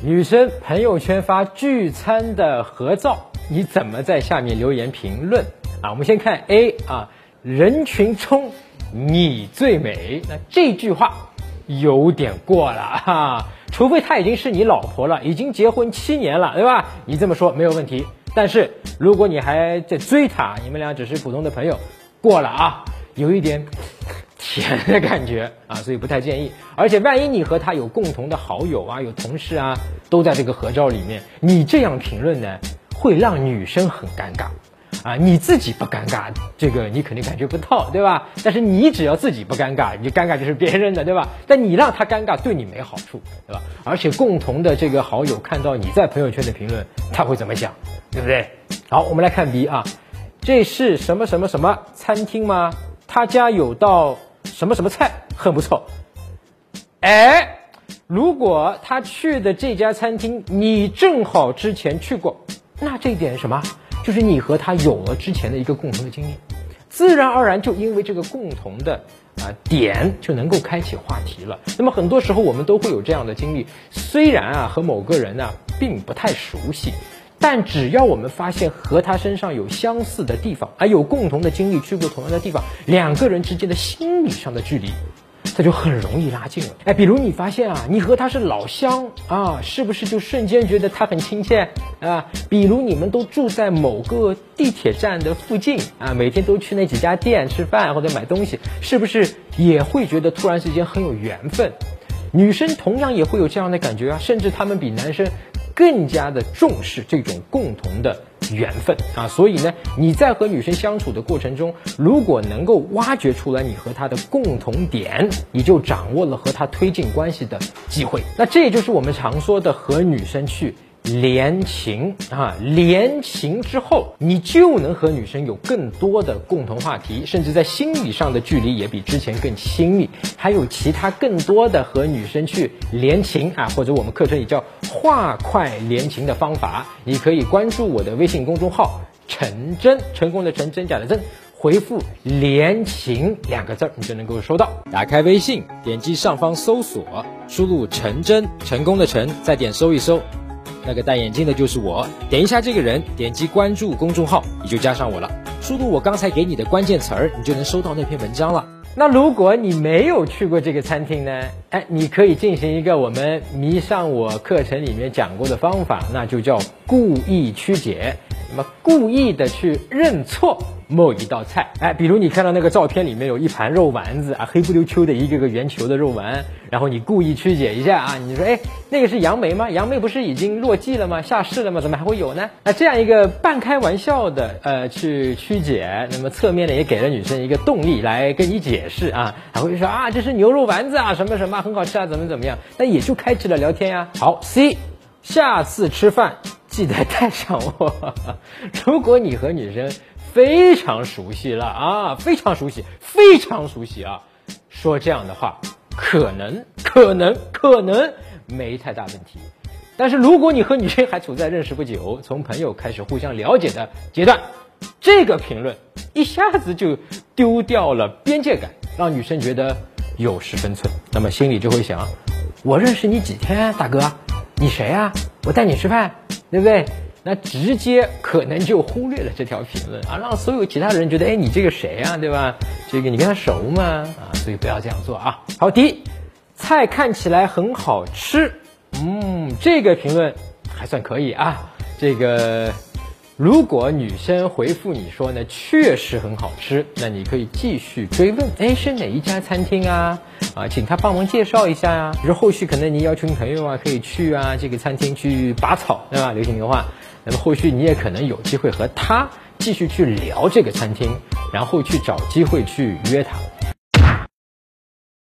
女生朋友圈发聚餐的合照，你怎么在下面留言评论啊？我们先看 A 啊，人群中你最美。那这句话有点过了哈，除非她已经是你老婆了，已经结婚七年了，对吧？你这么说没有问题。但是如果你还在追她，你们俩只是普通的朋友，过了啊，有一点。甜的感觉啊，所以不太建议。而且万一你和他有共同的好友啊，有同事啊，都在这个合照里面，你这样评论呢，会让女生很尴尬啊。你自己不尴尬，这个你肯定感觉不到，对吧？但是你只要自己不尴尬，你尴尬就是别人的，对吧？但你让他尴尬，对你没好处，对吧？而且共同的这个好友看到你在朋友圈的评论，他会怎么想，对不对？好，我们来看 B 啊，这是什么什么什么餐厅吗？他家有道。什么什么菜很不错，哎，如果他去的这家餐厅你正好之前去过，那这一点什么？就是你和他有了之前的一个共同的经历，自然而然就因为这个共同的啊点就能够开启话题了。那么很多时候我们都会有这样的经历，虽然啊和某个人呢并不太熟悉。但只要我们发现和他身上有相似的地方，而有共同的经历，去过同样的地方，两个人之间的心理上的距离，这就很容易拉近了。哎，比如你发现啊，你和他是老乡啊，是不是就瞬间觉得他很亲切啊？比如你们都住在某个地铁站的附近啊，每天都去那几家店吃饭或者买东西，是不是也会觉得突然之间很有缘分？女生同样也会有这样的感觉啊，甚至他们比男生。更加的重视这种共同的缘分啊，所以呢，你在和女生相处的过程中，如果能够挖掘出来你和她的共同点，你就掌握了和她推进关系的机会。那这也就是我们常说的和女生去。连情啊，连情之后，你就能和女生有更多的共同话题，甚至在心理上的距离也比之前更亲密。还有其他更多的和女生去连情啊，或者我们课程也叫画快连情的方法，你可以关注我的微信公众号“陈真”，成功的陈，真假的真，回复“连情”两个字儿，你就能够收到。打开微信，点击上方搜索，输入“陈真”，成功的陈，再点搜一搜。那个戴眼镜的就是我，点一下这个人，点击关注公众号，你就加上我了。输入我刚才给你的关键词儿，你就能收到那篇文章了。那如果你没有去过这个餐厅呢？哎，你可以进行一个我们迷上我课程里面讲过的方法，那就叫故意曲解。那么故意的去认错。某一道菜，哎，比如你看到那个照片里面有一盘肉丸子啊，黑不溜秋的一个个圆球的肉丸，然后你故意曲解一下啊，你说，哎，那个是杨梅吗？杨梅不是已经落季了吗？下市了吗？怎么还会有呢？那这样一个半开玩笑的呃去曲解，那么侧面呢也给了女生一个动力来跟你解释啊，还会说啊这是牛肉丸子啊，什么什么很好吃啊，怎么怎么样？那也就开启了聊天呀。好，C，下次吃饭记得带上我。如果你和女生。非常熟悉了啊，非常熟悉，非常熟悉啊！说这样的话，可能、可能、可能没太大问题。但是如果你和女生还处在认识不久、从朋友开始互相了解的阶段，这个评论一下子就丢掉了边界感，让女生觉得有失分寸，那么心里就会想：我认识你几天，大哥？你谁啊？我带你吃饭，对不对？那直接可能就忽略了这条评论啊，让所有其他人觉得，哎，你这个谁呀，对吧？这个你跟他熟吗？啊，所以不要这样做啊。好，第一，菜看起来很好吃，嗯，这个评论还算可以啊。这个如果女生回复你说呢，确实很好吃，那你可以继续追问，哎，是哪一家餐厅啊？啊，请他帮忙介绍一下呀。比如后续可能你邀请朋友啊，可以去啊这个餐厅去拔草，对吧？流行的话。那么后续你也可能有机会和他继续去聊这个餐厅，然后去找机会去约他。